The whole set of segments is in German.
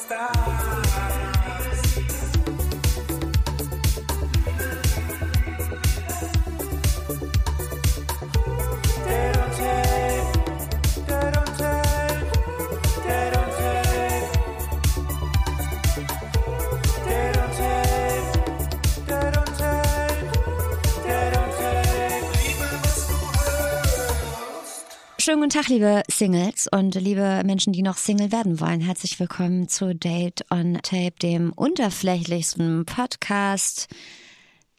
stop. Schönen guten Tag, liebe Singles und liebe Menschen, die noch Single werden wollen. Herzlich willkommen zu Date on Tape, dem unterflächlichsten Podcast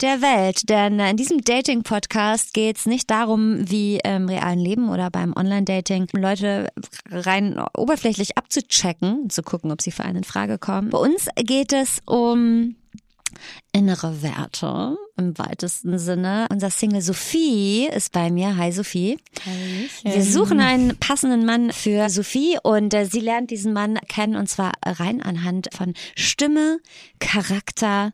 der Welt. Denn in diesem Dating-Podcast geht es nicht darum, wie im realen Leben oder beim Online-Dating Leute rein oberflächlich abzuchecken, zu gucken, ob sie für einen in Frage kommen. Bei uns geht es um innere Werte im weitesten Sinne. Unser Single Sophie ist bei mir. Hi Sophie. Hallöchen. Wir suchen einen passenden Mann für Sophie und äh, sie lernt diesen Mann kennen und zwar rein anhand von Stimme, Charakter,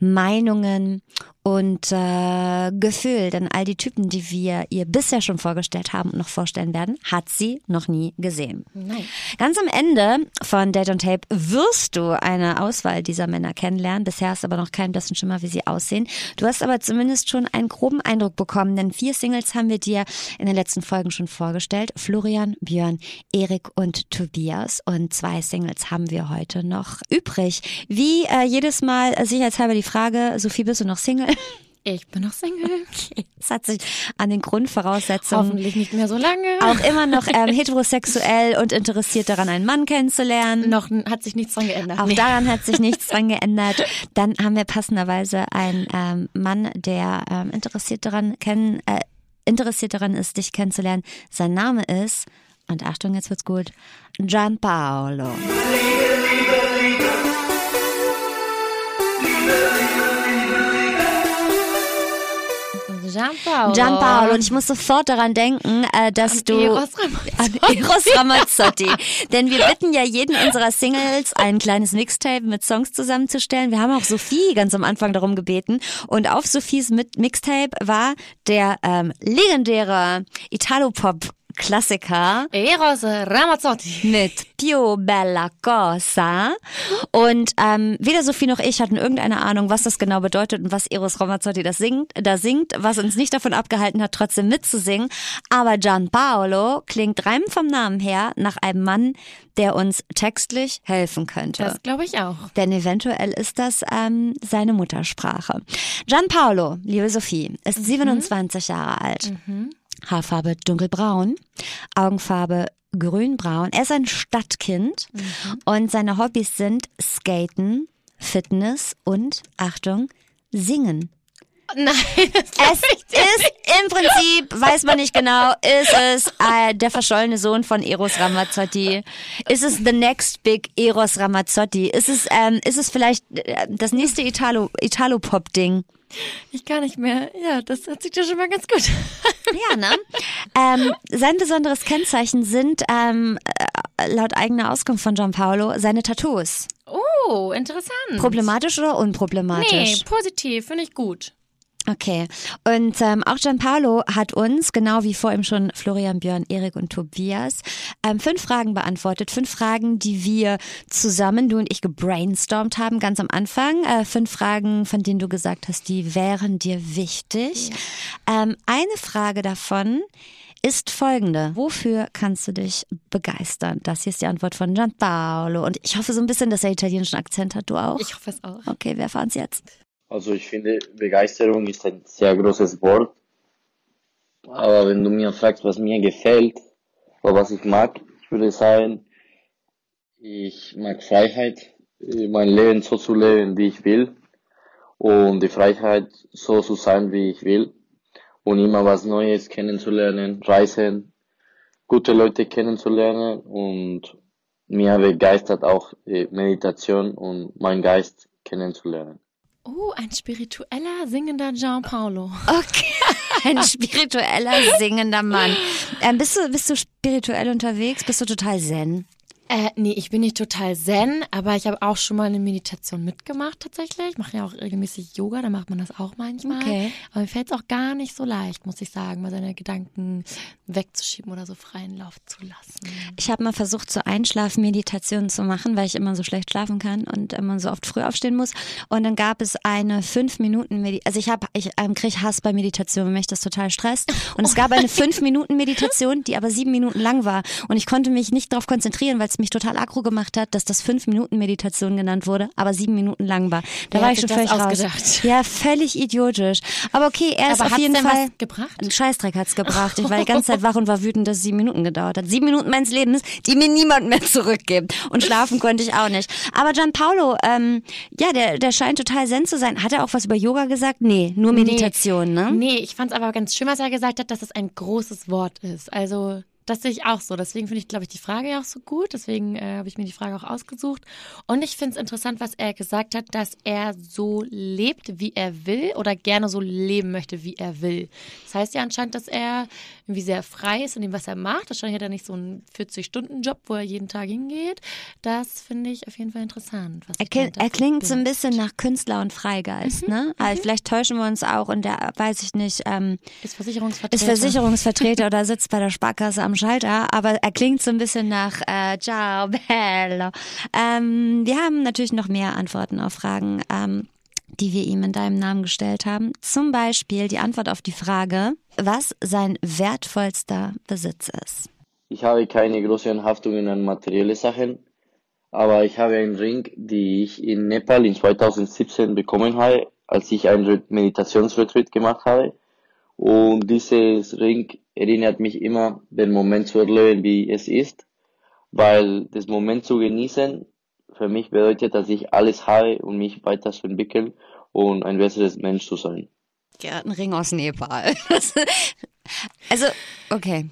Meinungen und äh, Gefühl. Denn all die Typen, die wir ihr bisher schon vorgestellt haben und noch vorstellen werden, hat sie noch nie gesehen. Nein. Ganz am Ende von Date on Tape wirst du eine Auswahl dieser Männer kennenlernen. Bisher du aber noch keinen blassen Schimmer, wie sie aussehen. Du hast aber zumindest schon einen groben Eindruck bekommen, denn vier Singles haben wir dir in den letzten Folgen schon vorgestellt. Florian, Björn, Erik und Tobias. Und zwei Singles haben wir heute noch übrig. Wie äh, jedes Mal äh, sicherheitshalber die Frage, Sophie, bist du noch Single? Ich bin noch Single. Das hat sich an den Grundvoraussetzungen Hoffentlich nicht mehr so lange. auch immer noch ähm, heterosexuell und interessiert daran, einen Mann kennenzulernen. noch hat sich nichts dran geändert. Auch Nee. daran hat sich nichts dran geändert. Dann haben wir passenderweise einen ähm, Mann, der ähm, interessiert daran kennen, äh, interessiert daran ist, dich kennenzulernen. Sein Name ist, und Achtung, jetzt wird's gut, Gianpaolo. Gianpaolo. Gianpaolo. Und ich muss sofort daran denken, äh, dass du... Eros Ramazzotti. An Eros Ramazzotti. Denn wir bitten ja jeden unserer Singles, ein kleines Mixtape mit Songs zusammenzustellen. Wir haben auch Sophie ganz am Anfang darum gebeten. Und auf Sophies mit Mixtape war der ähm, legendäre Italo-Pop Klassiker Eros Ramazzotti. mit Pio Bella Cosa. Und ähm, weder Sophie noch ich hatten irgendeine Ahnung, was das genau bedeutet und was Eros Ramazzotti das singt, da singt, was uns nicht davon abgehalten hat, trotzdem mitzusingen. Aber Gianpaolo klingt rein vom Namen her nach einem Mann, der uns textlich helfen könnte. Das glaube ich auch. Denn eventuell ist das ähm, seine Muttersprache. Gianpaolo, liebe Sophie, ist 27 Jahre alt. Haarfarbe dunkelbraun, Augenfarbe grünbraun. Er ist ein Stadtkind und seine Hobbys sind Skaten, Fitness und, Achtung, Singen. Nein, das Es ist im Prinzip, weiß man nicht genau, ist es äh, der verschollene Sohn von Eros Ramazzotti? Ist es the next big Eros Ramazzotti? Ist es, ähm, ist es vielleicht äh, das nächste Italo, Italo-Pop-Ding? Ich kann nicht mehr. Ja, das hört sich ja schon mal ganz gut. Ja, ne? ähm, sein besonderes Kennzeichen sind, ähm, äh, laut eigener Auskunft von Gianpaolo, seine Tattoos. Oh, interessant. Problematisch oder unproblematisch? Nee, positiv, finde ich gut. Okay. Und ähm, auch Gianpaolo hat uns, genau wie vor ihm schon Florian, Björn, Erik und Tobias, ähm, fünf Fragen beantwortet. Fünf Fragen, die wir zusammen, du und ich, gebrainstormt haben, ganz am Anfang. Äh, fünf Fragen, von denen du gesagt hast, die wären dir wichtig. Ähm, eine Frage davon ist folgende. Wofür kannst du dich begeistern? Das hier ist die Antwort von Gianpaolo. Und ich hoffe so ein bisschen, dass er italienischen Akzent hat. Du auch? Ich hoffe es auch. Okay, wir erfahren es jetzt. Also ich finde, Begeisterung ist ein sehr großes Wort. Aber wenn du mir fragst, was mir gefällt oder was ich mag, ich würde sagen, ich mag Freiheit, äh, mein Leben so zu leben, wie ich will. Und die Freiheit, so zu sein, wie ich will. Und immer was Neues kennenzulernen, reisen, gute Leute kennenzulernen. Und mir begeistert auch äh, Meditation und mein Geist kennenzulernen. Oh, ein spiritueller, singender Gianpaolo. Okay. Ein spiritueller, singender Mann. Ähm, bist, du, bist du spirituell unterwegs? Bist du total zen? Äh, nee, ich bin nicht total zen, aber ich habe auch schon mal eine Meditation mitgemacht tatsächlich. Ich mache ja auch regelmäßig Yoga, da macht man das auch manchmal. Okay. Aber mir fällt es auch gar nicht so leicht, muss ich sagen, mal seine Gedanken wegzuschieben oder so freien Lauf zu lassen. Ich habe mal versucht, so Einschlafmeditationen zu machen, weil ich immer so schlecht schlafen kann und immer so oft früh aufstehen muss. Und dann gab es eine fünf Minuten Meditation. Also ich habe, ich ähm, kriege Hass bei Meditation, wenn mich das total stresst. Und es gab eine fünf Minuten Meditation, die aber sieben Minuten lang war. Und ich konnte mich nicht darauf konzentrieren, weil es mich total aggro gemacht hat, dass das fünf Minuten Meditation genannt wurde, aber sieben Minuten lang war. Da Wer war ich schon völlig raus. ausgedacht? Ja, völlig idiotisch. Aber okay, er ist Aber auf jeden Fall. was gebracht? Ein Scheißdreck hat's gebracht. Ich war die ganze Zeit wach und war wütend, dass es sieben Minuten gedauert hat. Sieben Minuten meines Lebens, die mir niemand mehr zurückgibt. Und schlafen konnte ich auch nicht. Aber Gianpaolo, ähm, ja, der, der scheint total zen zu sein. Hat er auch was über Yoga gesagt? Nee, nur Meditation, ne? Nee, ich fand es aber ganz schön, was er gesagt hat, dass es ein großes Wort ist. Also das sehe ich auch so. Deswegen finde ich, glaube ich, die Frage ja auch so gut. Deswegen äh, habe ich mir die Frage auch ausgesucht. Und ich finde es interessant, was er gesagt hat, dass er so lebt, wie er will oder gerne so leben möchte, wie er will. Das heißt ja anscheinend, dass er irgendwie sehr frei ist in dem, was er macht. Wahrscheinlich hat er nicht so einen 40-Stunden-Job, wo er jeden Tag hingeht. Das finde ich auf jeden Fall interessant. Was Er, dahinter er klingt so ein bisschen nach Künstler und Freigeist, ne? Also vielleicht täuschen wir uns auch und der, weiß ich nicht, ähm, Ist Versicherungsvertreter. ist Versicherungsvertreter oder sitzt bei der Sparkasse am Schalter, aber er klingt so ein bisschen nach äh, Ciao Bello. Ähm, wir haben natürlich noch mehr Antworten auf Fragen, ähm, die wir ihm in deinem Namen gestellt haben. Zum Beispiel die Antwort auf die Frage, was sein wertvollster Besitz ist. Ich habe keine großen Haftungen an materielle Sachen, aber ich habe einen Ring, die ich in Nepal in 2017 bekommen habe, als ich einen Re- Meditationsretreat gemacht habe. Und dieses Ring erinnert mich immer, den Moment zu erleben, wie es ist, weil das Moment zu genießen für mich bedeutet, dass ich alles habe, um mich weiterzuentwickeln und ein besseres Mensch zu sein. Ja, ein Ring aus Nepal. also, okay.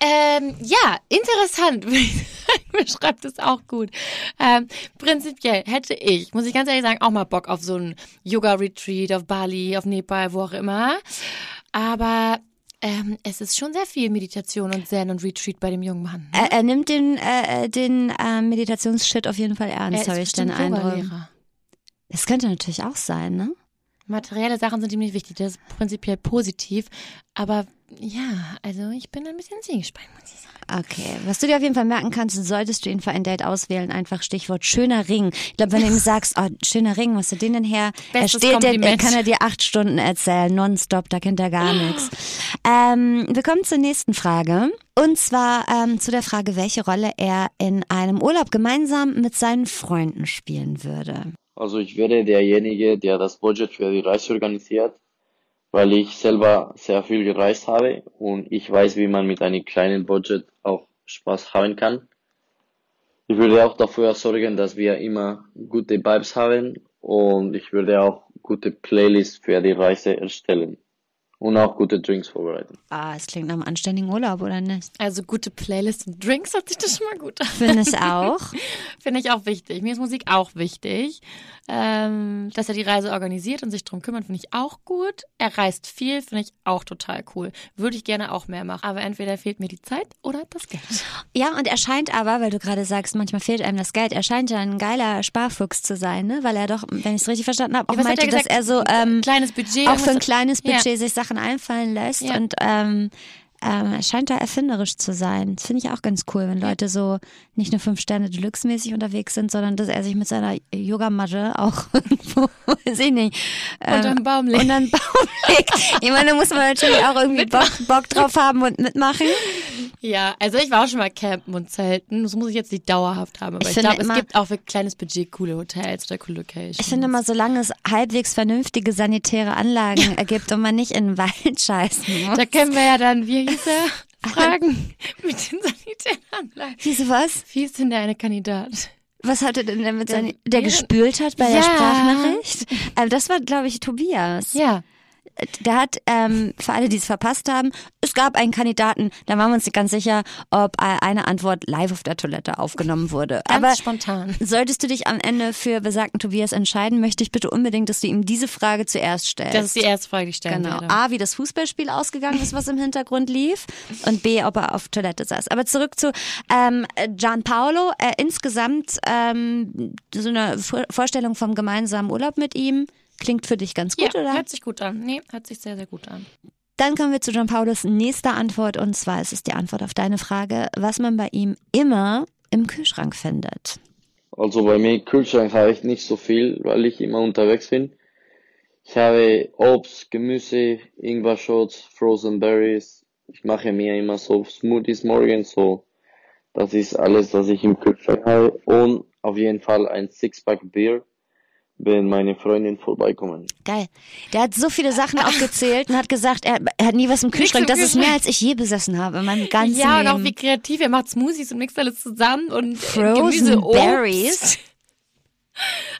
Ähm, ja, interessant. Beschreibt es auch gut. Ähm, prinzipiell hätte ich, muss ich ganz ehrlich sagen, auch mal Bock auf so ein Yoga-Retreat auf Bali, auf Nepal, wo auch immer. Aber ähm, es ist schon sehr viel Meditation und Zen und Retreat bei dem jungen Mann. ne? Er, er nimmt den, äh, den äh, Meditationsshit auf jeden Fall Er ernst, habe ich den Eindruck. Das könnte natürlich auch sein, ne? Materielle Sachen sind ihm nicht wichtig. Das ist prinzipiell positiv. Aber ja, also ich bin ein bisschen zwiegespalten, muss ich sagen. Okay, was du dir auf jeden Fall merken kannst, solltest du ihn für ein Date auswählen, einfach Stichwort schöner Ring. Ich glaube, wenn du ihm sagst, oh, schöner Ring, was du den denn her? Bestes er steht, Kompliment. kann er dir acht Stunden erzählen, nonstop, da kennt er gar nichts. Ähm, wir kommen zur nächsten Frage. Und zwar ähm, zu der Frage, welche Rolle er in einem Urlaub gemeinsam mit seinen Freunden spielen würde. Also ich wäre derjenige, der das Budget für die Reise organisiert, weil ich selber sehr viel gereist habe und ich weiß, wie man mit einem kleinen Budget auch Spaß haben kann. Ich würde auch dafür sorgen, dass wir immer gute Vibes haben und ich würde auch gute Playlists für die Reise erstellen und auch gute Drinks vorbereiten. Ah, es klingt nach einem anständigen Urlaub, oder nicht? Also gute Playlists und Drinks hört sich das schon mal gut an. Finde ich auch. Finde ich auch wichtig. Mir ist Musik auch wichtig. Ähm, dass er die Reise organisiert und sich drum kümmert, finde ich auch gut. Er reist viel, finde ich auch total cool. Würde ich gerne auch mehr machen. Aber entweder fehlt mir die Zeit oder das Geld. Ja, und er scheint aber, weil du gerade sagst, manchmal fehlt einem das Geld, er scheint ja ein geiler Sparfuchs zu sein, ne? Weil er doch, wenn ich es richtig verstanden habe, auch hat meinte, er gesagt? dass er so ähm, Kleines Budget. auch für ein kleines Ja. Budget sich Sachen einfallen lässt Ja. und ähm, ähm, er scheint da erfinderisch zu sein. Das finde ich auch ganz cool, wenn Leute so nicht nur fünf Sterne Deluxe-mäßig unterwegs sind, sondern dass er sich mit seiner Yogamatte auch irgendwo, weiß ich nicht, ähm, Unter einen Baum legt. unter einen Baum legt. Ich meine, da muss man natürlich auch irgendwie Bock, Bock drauf haben und mitmachen. Ja, also ich war auch schon mal campen und zelten. Das muss ich jetzt nicht dauerhaft haben. Aber Ich ich, finde glaube, es immer- gibt auch für kleines Budget coole Hotels oder coole Locations. Ich finde mal, solange es halbwegs vernünftige sanitäre Anlagen ergibt und man nicht in den Wald scheißen muss. Da können wir ja dann, wie hieß er, fragen mit den Sanitäranlagen. Wieso was? Wie ist denn der eine Kandidat? Was hatte denn der mit Der- seinen, der der- gespült hat bei der Ja. Sprachnachricht? Ähm, das war, glaube ich, Tobias. Ja. Der hat, ähm, für alle, die es verpasst haben, es gab einen Kandidaten, da waren wir uns nicht ganz sicher, ob eine Antwort live auf der Toilette aufgenommen wurde. Ganz Aber spontan. solltest du dich am Ende für besagten Tobias entscheiden, möchte ich bitte unbedingt, dass du ihm diese Frage zuerst stellst. Das ist die erste Frage, die ich stellen Genau. werde. A, wie das Fußballspiel ausgegangen ist, was im Hintergrund lief. Und B, ob er auf Toilette saß. Aber zurück zu ähm, Gianpaolo. Äh, insgesamt ähm, so eine Vor- Vorstellung vom gemeinsamen Urlaub mit ihm. Klingt für dich ganz gut, ja, oder? hört sich gut an. Nee, hört sich sehr, sehr gut an. Dann kommen wir zu Gianpaolos nächster Antwort. Und zwar ist es die Antwort auf deine Frage, was man bei ihm immer im Kühlschrank findet. Also bei mir im Kühlschrank habe ich nicht so viel, weil ich immer unterwegs bin. Ich habe Obst, Gemüse, Ingwer-Shots, Frozen Berries. Ich mache mir immer so Smoothies morgens, so. Das ist alles, was ich im Kühlschrank habe. Und auf jeden Fall ein Sixpack Bier, wenn meine Freundin vorbeikommen. Geil. Der hat so viele Sachen aufgezählt und hat gesagt, er, er hat nie was im Kühlschrank. im Das ist mehr, Kühlschrank. als ich je besessen habe in meinem ganzen Ja, und Leben. auch wie kreativ. Er macht Smoothies und mixt alles zusammen und äh, Frozen. Berries.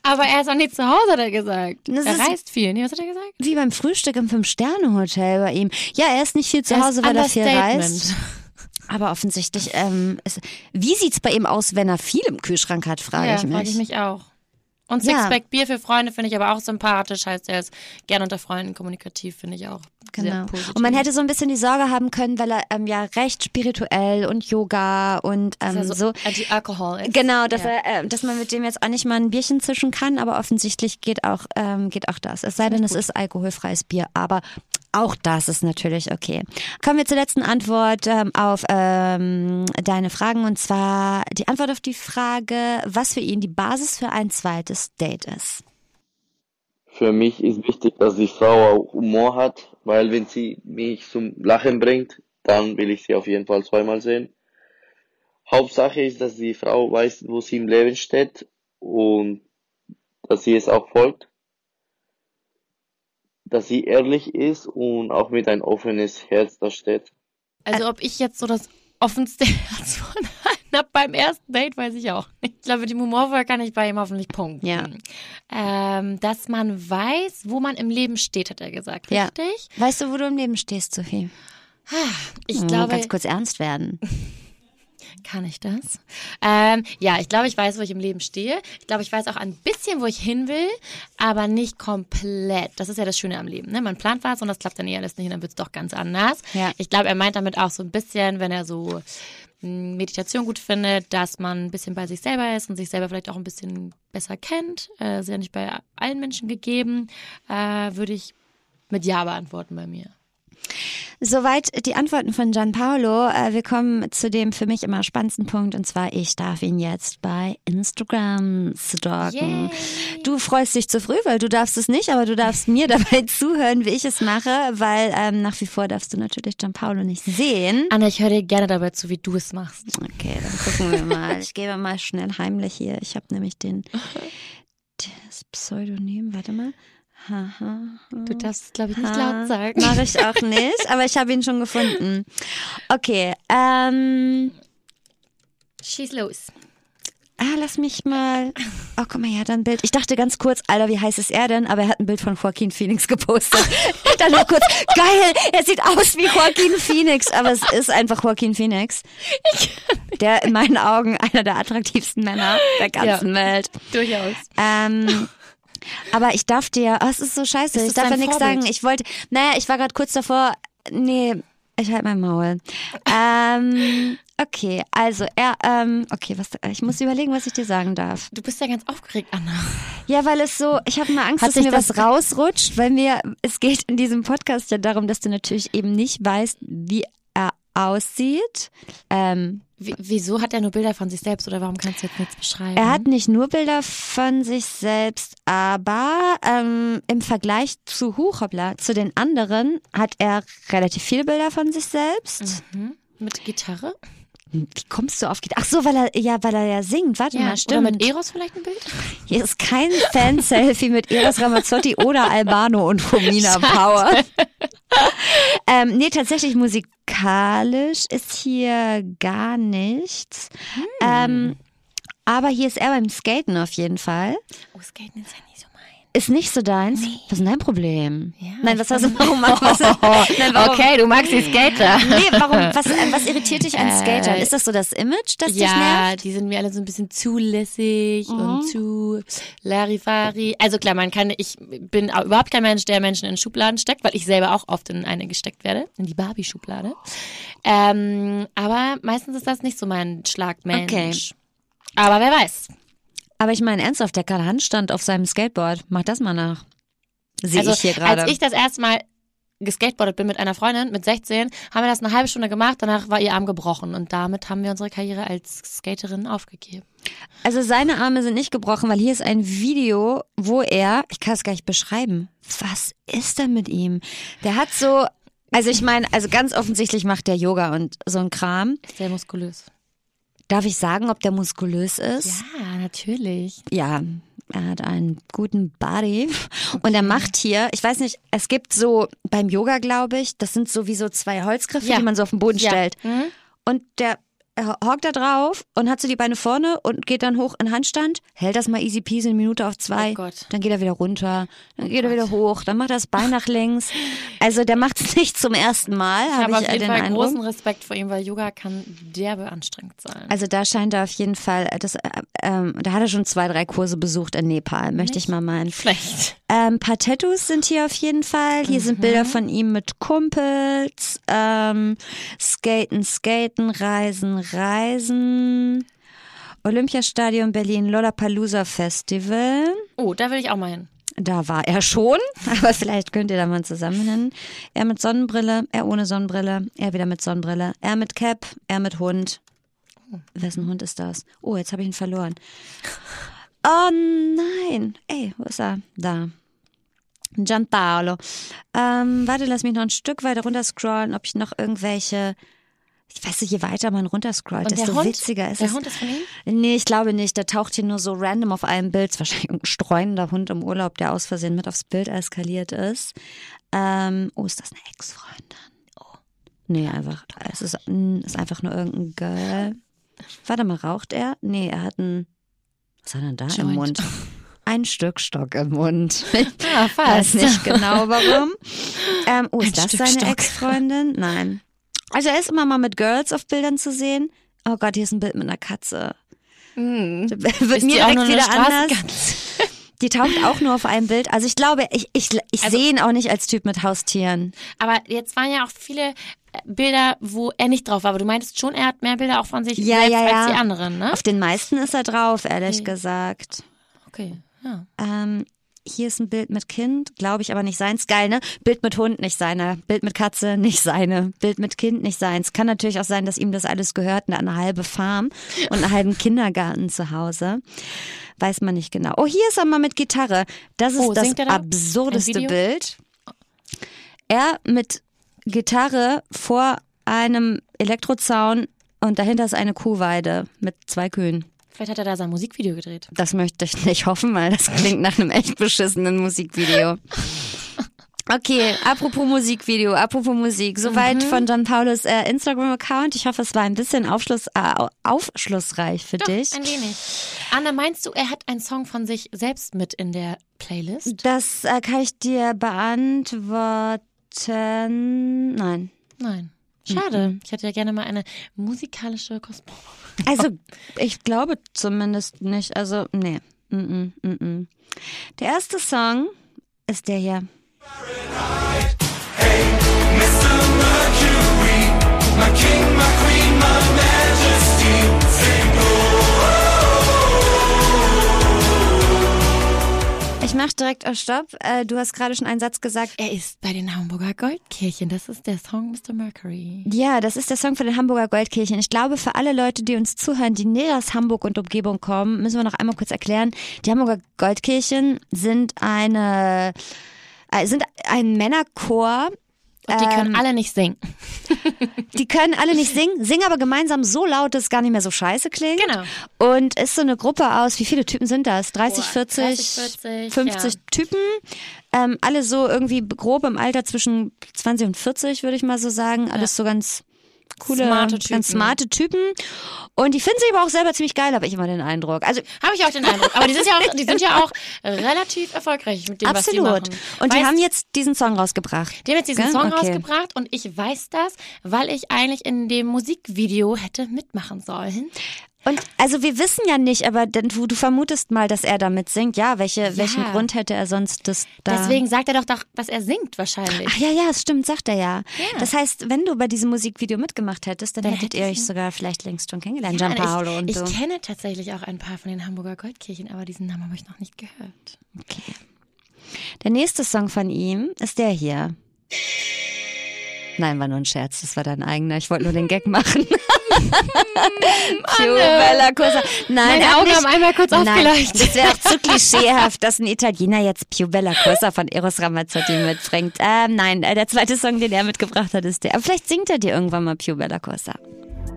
Aber er ist auch nicht zu Hause, hat er gesagt. Das er ist- reist viel. Nee, was hat er gesagt? Wie beim Frühstück im Fünf-Sterne-Hotel bei ihm. Ja, er ist nicht viel zu Hause, weil er viel reist. Aber offensichtlich, ähm, ist, wie sieht's bei ihm aus, wenn er viel im Kühlschrank hat, frage ja, ich mich. frage ich mich auch. Und Ja. Sixpack Bier für Freunde finde ich aber auch sympathisch. Heißt, er ist gern unter Freunden kommunikativ, finde ich auch sehr Genau. Und man hätte so ein bisschen die Sorge haben können, weil er ähm, ja recht spirituell und Yoga und ähm, er so. Anti-Alkohol ist. Genau, dass Ja. er, äh, dass man mit dem jetzt auch nicht mal ein Bierchen zischen kann, aber offensichtlich geht auch, ähm, geht auch das. Es sei denn, es ist alkoholfreies Bier, aber auch das ist natürlich okay. Kommen wir zur letzten Antwort ähm, auf ähm, deine Fragen und zwar die Antwort auf die Frage, was für ihn die Basis für ein zweites Date ist. Für mich ist wichtig, dass die Frau auch Humor hat, weil wenn sie mich zum Lachen bringt, dann will ich sie auf jeden Fall zweimal sehen. Hauptsache ist, dass die Frau weiß, wo sie im Leben steht und dass sie es auch folgt. Dass sie ehrlich ist und auch mit ein offenes Herz da steht. Also ob ich jetzt so das offenste Herz von allen hab beim ersten Date, weiß ich auch nicht. Ich glaube, die humorvoll kann ich bei ihm hoffentlich punkten. Ja. Ähm, dass man weiß, wo man im Leben steht, hat er gesagt, Ja. richtig? Weißt du, wo du im Leben stehst, Sophie? Ich Hm, glaube, ganz kurz ernst werden. kann ich das? Ähm, ja, ich glaube, ich weiß, wo ich im Leben stehe. Ich glaube, ich weiß auch ein bisschen, wo ich hin will, aber nicht komplett. Das ist ja das Schöne am Leben. Ne? Man plant was und das klappt dann eher alles nicht und dann wird es doch ganz anders. Ja. Ich glaube, er meint damit auch so ein bisschen, wenn er so mh, Meditation gut findet, dass man ein bisschen bei sich selber ist und sich selber vielleicht auch ein bisschen besser kennt. Äh, ist ja nicht bei allen Menschen gegeben. Äh, würde ich mit Ja beantworten bei mir. Soweit die Antworten von Gianpaolo. Äh, wir kommen zu dem für mich immer spannendsten Punkt und zwar, ich darf ihn jetzt bei Instagram stalken. Du freust dich zu früh, weil du darfst es nicht, aber du darfst mir dabei zuhören, wie ich es mache, weil ähm, nach wie vor darfst du natürlich Gianpaolo nicht sehen. Anna, ich höre dir gerne dabei zu, wie du es machst. Okay, dann gucken wir mal. Ich gebe mal schnell heimlich hier. Ich habe nämlich den das Pseudonym, warte mal. Du darfst es, glaube ich, nicht laut sagen. Mache ich auch nicht, aber ich habe ihn schon gefunden. Okay, ähm, Schieß los. ah, lass mich mal. Oh, guck mal, er hat ein Bild. Ich dachte ganz kurz, Alter, wie heiß ist er denn? Aber er hat ein Bild von Joaquin Phoenix gepostet. Dann noch kurz, geil, er sieht aus wie Joaquin Phoenix, aber es ist einfach Joaquin Phoenix. Der in meinen Augen einer der attraktivsten Männer der ganzen Welt. Durchaus. Ähm, aber ich darf dir, oh, es ist so scheiße, Ist ich darf ja nichts sagen. Ich wollte, naja, ich war gerade kurz davor, nee, ich halt mein Maul. ähm, okay, also er, ähm, okay, was, ich muss überlegen, was ich dir sagen darf. Du bist ja ganz aufgeregt, Anna. Ja, weil es so, ich habe mal Angst, Hat dass mir das- was rausrutscht, weil mir, es geht in diesem Podcast ja darum, dass du natürlich eben nicht weißt, wie aussieht. Ähm, Wie, wieso hat er nur Bilder von sich selbst oder warum kannst du jetzt nichts beschreiben? Er hat nicht nur Bilder von sich selbst, aber ähm, im Vergleich zu Huchopla, zu den anderen, hat er relativ viele Bilder von sich selbst. Mhm. Mit Gitarre? Wie kommst du auf Gitarre? Ach so, weil er ja, weil er ja singt. Warte mal, oder stimmt. mit Eros vielleicht ein Bild? Hier ist kein Fan-Selfie mit Eros Ramazzotti oder Albano und Romina Power. ähm, nee, tatsächlich musikalisch ist hier gar nichts. Ähm, aber hier ist er beim Skaten auf jeden Fall. Oh, Skaten ist ja mein. Ist nicht so deins? Was ist denn dein Problem? Ja, Nein, was hast du, warum, was, nein, warum, Okay, du magst die Skater. Nee, warum, was, äh, was irritiert dich an Äh, Skatern? Ist das so das Image, das dich Ja, nervt? die sind mir alle so ein bisschen zu lässig und zu Larifari. Also klar, man kann, ich bin überhaupt kein Mensch, der Menschen in Schubladen steckt, weil ich selber auch oft in eine gesteckt werde, in die Barbie-Schublade. Ähm, aber meistens ist das nicht so mein Schlagmensch. Okay. Aber wer weiß. Aber ich meine ernsthaft, der Karl Handstand auf seinem Skateboard, mach das mal nach. Sehe Also ich hier gerade. als ich das erste Mal geskateboardet bin mit einer Freundin mit 16, haben wir das eine halbe Stunde gemacht, danach war ihr Arm gebrochen und damit haben wir unsere Karriere als Skaterin aufgegeben. Also seine Arme sind nicht gebrochen, weil hier ist ein Video, wo er, ich kann es gar nicht beschreiben, was ist denn mit ihm? Der hat so, also ich meine, also ganz offensichtlich macht der Yoga und so ein Kram. Sehr muskulös. Darf ich sagen, ob der muskulös ist? Ja, natürlich. Ja, er hat einen guten Body und er macht hier, ich weiß nicht, es gibt so beim Yoga, glaube ich, das sind so wie so zwei Holzgriffe, Ja. die man so auf den Boden Ja. stellt. Mhm. Und der er hockt da drauf und hat so die Beine vorne und geht dann hoch in Handstand, hält das mal easy peasy eine Minute auf zwei, Oh Gott. dann geht er wieder runter, dann geht er wieder hoch, dann macht er das Bein nach links. Also der macht es nicht zum ersten Mal, Ich habe habe auf äh, jeden den Fall Eindruck. großen Respekt vor ihm, weil Yoga kann derbe anstrengend sein. Also da scheint er auf jeden Fall, äh, das, äh, ähm, da hat er schon zwei, drei Kurse besucht in Nepal, möchte ich mal meinen. Schlecht. Ähm, paar Tattoos sind hier auf jeden Fall. Hier sind Bilder von ihm mit Kumpels. Ähm, skaten, skaten, reisen, reisen. Olympiastadion Berlin, Lollapalooza Festival. Oh, da will ich auch mal hin. Da war er schon, aber vielleicht könnt ihr da mal zusammen hin. Er mit Sonnenbrille, er ohne Sonnenbrille, er wieder mit Sonnenbrille, er mit Cap, er mit Hund. Wessen Hund ist das? Oh, jetzt habe ich ihn verloren. Oh nein. Ey, wo ist er? Da. Gianpaolo. Ähm, warte, lass mich noch ein Stück weiter runter scrollen, ob ich noch irgendwelche. Ich weiß nicht, je weiter man runterscrollt, der desto Hund? witziger ist Der es. Hund ist von ihm? Nee, ich glaube nicht. Der taucht hier nur so random auf einem Bild. Ist wahrscheinlich ein streunender Hund im Urlaub, der aus Versehen mit aufs Bild eskaliert ist. Ähm, oh, ist das eine Ex-Freundin? Oh. Nee, einfach. Es ist, mm, ist einfach nur irgendein Girl. Warte mal, raucht er? Nee, er hat ein. Was hat er denn da im Joint. Mund? Ein Stück Stock im Mund. Ah, Ich weiß nicht genau warum. Ähm, oh, Ein ist das Stück seine. Ex-Freundin? Nein. Also er ist immer mal mit Girls auf Bildern zu sehen. Oh Gott, hier ist ein Bild mit einer Katze. Mhm. Wird Ist mir direkt wieder anders. Die taucht auch nur auf einem Bild. Also ich glaube, ich, ich, ich Also- sehe ihn auch nicht als Typ mit Haustieren. Aber jetzt waren ja auch viele äh, Bilder, wo er nicht drauf war. Aber du meintest schon, er hat mehr Bilder auch von sich Ja, selbst ja, ja. als die anderen, ne? Auf den meisten ist er drauf, ehrlich Okay. gesagt. Okay, ja. Ähm, hier ist ein Bild mit Kind, glaube ich aber nicht seins. Geil, ne? Bild mit Hund nicht seine. Bild mit Katze nicht seine. Bild mit Kind nicht seins. Kann natürlich auch sein, dass ihm das alles gehört, eine, eine halbe Farm und einen halben Kindergarten zu Hause. Weiß man nicht genau. Oh, hier ist er mal mit Gitarre. Das ist Oh, das da? absurdeste? Bild. Er mit Gitarre vor einem Elektrozaun und dahinter ist eine Kuhweide mit zwei Kühen. Vielleicht hat er da sein Musikvideo gedreht. Das möchte ich nicht hoffen, weil das klingt nach einem echt beschissenen Musikvideo. Okay, apropos Musikvideo, apropos Musik. Soweit von John Paulus äh, Instagram-Account. Ich hoffe, es war ein bisschen Aufschluss, äh, au- aufschlussreich für dich. Ein wenig. Anna, meinst du, er hat einen Song von sich selbst mit in der Playlist? Das äh, kann ich dir beantworten. Nein. Nein. Schade. Ich hätte ja gerne mal eine musikalische Kosmos. Also, ich glaube zumindest nicht. Also, nee. Mm -mm, mm -mm. Der erste Song ist der hier. Mr. Mercury, my king, my queen, my majesty. Ich mach direkt auf Stopp. Äh, du hast gerade schon einen Satz gesagt. Er ist bei den Hamburger Goldkirchen. Das ist der Song Mr. Mercury. Ja, das ist der Song von den Hamburger Goldkirchen. Ich glaube, für alle Leute, die uns zuhören, die näher aus Hamburg und Umgebung kommen, müssen wir noch einmal kurz erklären. Die Hamburger Goldkirchen sind eine, äh, sind ein Männerchor. Und die können alle nicht singen. Die können alle nicht singen, singen aber gemeinsam so laut, dass es gar nicht mehr so scheiße klingt. Genau. Und ist so eine Gruppe aus, wie viele Typen sind das? 30, Boah, 40, 30, 40, 50 ja. Typen. Ähm, alle so irgendwie grob im Alter zwischen 20 und 40, würde ich mal so sagen. Alles so ganz coole, Smarte Typen. ganz smarte Typen. Und die finden sich aber auch selber ziemlich geil, habe ich immer den Eindruck. Also Habe ich auch den Eindruck. Aber die sind ja auch, die sind ja auch relativ erfolgreich mit dem, was die absolut. machen. Und die Weißt- haben jetzt diesen Song rausgebracht. Die haben jetzt diesen Gell? Song Okay. rausgebracht und ich weiß das, weil ich eigentlich in dem Musikvideo hätte mitmachen sollen. Und also wir wissen ja nicht, aber denn du, du vermutest mal, dass er damit singt. Ja, welche, welchen Grund hätte er sonst das da? Deswegen sagt er doch, doch, dass er singt wahrscheinlich. Ach ja, ja, es stimmt, sagt er ja. Ja. Das heißt, wenn du bei diesem Musikvideo mitgemacht hättest, dann, Dann hättet hätte ihr ich- euch sogar vielleicht längst schon kennengelernt, Ja, Gianpaolo ich, und ich so. kenne tatsächlich auch ein paar von den Hamburger Goldkirchen, aber diesen Namen habe ich noch nicht gehört. Okay. Der nächste Song von ihm ist der hier. Nein, war nur ein Scherz, das war dein eigener. Ich wollte nur den Gag machen. Più bella cosa. Nein, Meine Augen nicht- haben einmal kurz Nein, aufgeleuchtet. Das wäre auch zu klischeehaft, dass ein Italiener jetzt Più bella cosa von Eros Ramazzotti mitbringt. Ähm, nein, äh, der zweite Song, den er mitgebracht hat, ist der. Aber vielleicht singt er dir irgendwann mal Più bella cosa.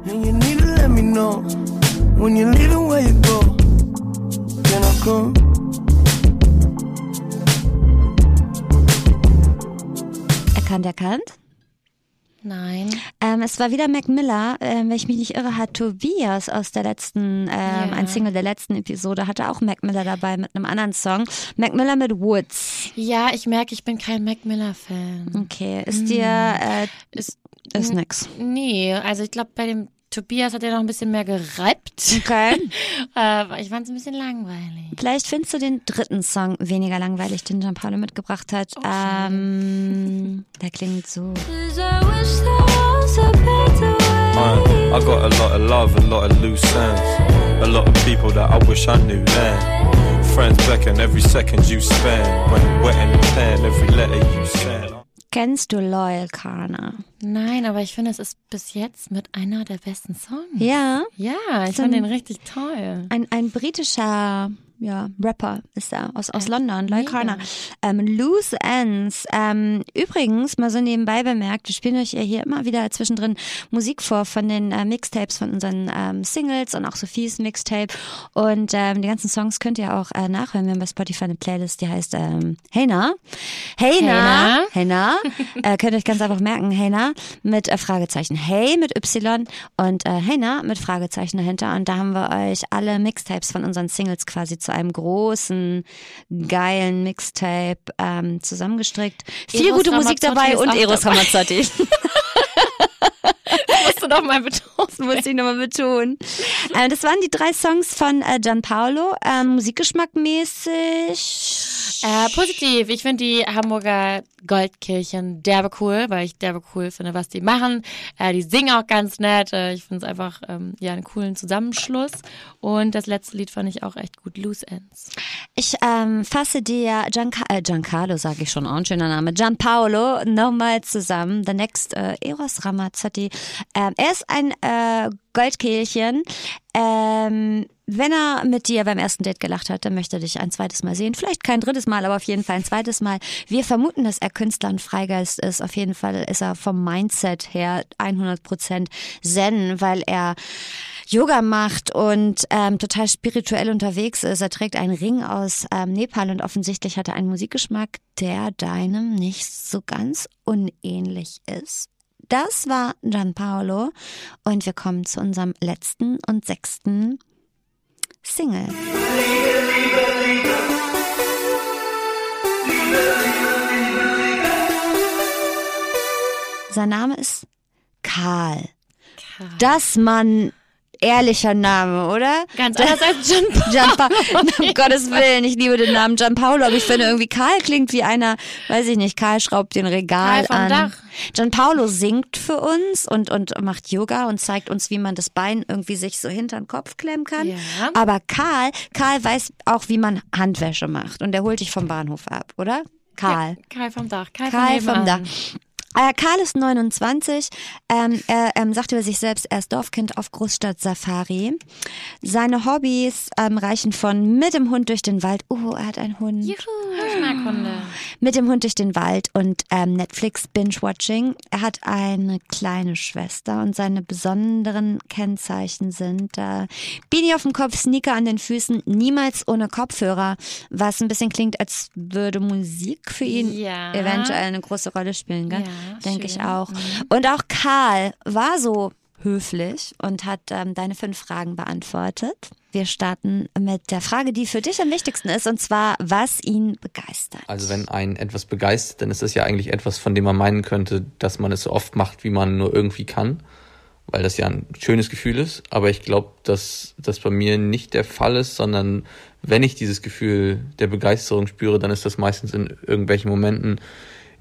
And you need to let me know when you're leaving where you go. Can I come? Erkannt, erkannt. Nein. Ähm, es war wieder Mac Miller, ähm, wenn ich mich nicht irre, hat Tobias aus der letzten, ähm, Ja. ein Single der letzten Episode, hatte auch Mac Miller dabei mit einem anderen Song. Mac Miller mit Woods. Ja, ich merke, ich bin kein Mac Miller-Fan. Okay, ist dir, äh, Ist, ist nix. nee, also ich glaube, bei dem Tobias hat er noch ein bisschen mehr gereibt. Okay. äh, ich fand es ein bisschen langweilig. Vielleicht findest du den dritten Song weniger langweilig, den Gianpaolo mitgebracht hat. Ähm, der klingt so. Uh, I got a lot of love, a lot of loose ends. A lot of people that I wish I knew then. Friends beckon every second you spend. When wetting the pen, every letter you send. Kennst du Loyal Kana? Nein, aber ich finde, es ist bis jetzt mit einer der besten Songs. Ja, Ja, ich So fand den richtig toll. ein, ein britischer ja, Rapper ist er aus, aus London, Loyal mega. Kana. Ähm, Loose Ends. Ähm, übrigens, mal so nebenbei bemerkt, wir spielen euch ja hier immer wieder zwischendrin Musik vor von den äh, Mixtapes, von unseren ähm, Singles und auch Sophies Mixtape. Und ähm, die ganzen Songs könnt ihr auch äh, nachhören. Wir haben bei Spotify eine Playlist, die heißt ähm, Hey Na. Hey Na. Hey Na. äh, könnt ihr euch ganz einfach merken. Hey Na mit äh, Fragezeichen. Hey mit Y und äh, Hey Na mit Fragezeichen dahinter. Und da haben wir euch alle Mixtapes von unseren Singles quasi zu einem großen, geilen Mixtape ähm, zusammengestrickt. Viel Eros gute Musik dabei und Eros. Ramazzotti. Musst du doch mal betonen. Das muss ich nochmal betonen. Äh, das waren die drei Songs von äh, Gianpaolo. Ähm, Musikgeschmackmäßig. Äh, positiv. Ich finde die Hamburger Goldkirchen derbe cool, weil ich derbe cool finde, was die machen. Äh, die singen auch ganz nett. Äh, ich finde es einfach ähm, ja einen coolen Zusammenschluss. Und das letzte Lied fand ich auch echt gut. Loose Ends. Ich ähm, fasse dir Gianca äh, Giancarlo, sage ich schon, auch ein schöner Name, Gianpaolo nochmal zusammen. The next äh, Eros Ramazzotti. Er ist ein äh, Goldkehlchen. Ähm, wenn er mit dir beim ersten Date gelacht hat, dann möchte er dich ein zweites Mal sehen. Vielleicht kein drittes Mal, aber auf jeden Fall ein zweites Mal. Wir vermuten, dass er Künstler und Freigeist ist. Auf jeden Fall ist er vom Mindset her 100% Zen, weil er Yoga macht und ähm, total spirituell unterwegs ist. Er trägt einen Ring aus ähm, Nepal und offensichtlich hat er einen Musikgeschmack, der deinem nicht so ganz unähnlich ist. Das war Gianpaolo und wir kommen zu unserem letzten und sechsten Single. Sein Name ist Karl. Das Mann ehrlicher Name, oder? Ganz anders als John Gianpa um Gottes Willen, ich liebe den Namen Gianpaolo, aber ich finde irgendwie Karl klingt wie einer, weiß ich nicht, Karl schraubt den Regal Karl vom an. Dach. Gianpaolo singt für uns und, und macht Yoga und zeigt uns, wie man das Bein irgendwie sich so hinter den Kopf klemmen kann. Ja. Aber Karl, Karl weiß auch, wie man Handwäsche macht und der holt dich vom Bahnhof ab, oder? Karl. Karl vom Dach. Karl, Karl von vom Dach. Äh, Karl ist 29. Ähm, er ähm, sagt über sich selbst, er ist Dorfkind auf Großstadt-Safari. Seine Hobbys ähm, reichen von mit dem Hund durch den Wald. Oh, er hat einen Hund. Juhu, ich mag Hunde. Mit dem Hund durch den Wald und ähm, Netflix Binge-Watching. Er hat eine kleine Schwester und seine besonderen Kennzeichen sind äh, Beanie auf dem Kopf, Sneaker an den Füßen, niemals ohne Kopfhörer, was ein bisschen klingt, als würde Musik für ihn Ja. eventuell eine große Rolle spielen. Gell? Ja. Denke ich schön. Mhm. auch. Und auch Karl war so höflich und hat ähm, deine fünf Fragen beantwortet. Wir starten mit der Frage, die für dich am wichtigsten ist, und zwar, was ihn begeistert. Also wenn einen etwas begeistert, dann ist das ja eigentlich etwas, von dem man meinen könnte, dass man es so oft macht, wie man nur irgendwie kann, weil das ja ein schönes Gefühl ist. Aber ich glaube, dass das bei mir nicht der Fall ist, sondern wenn ich dieses Gefühl der Begeisterung spüre, dann ist das meistens in irgendwelchen Momenten,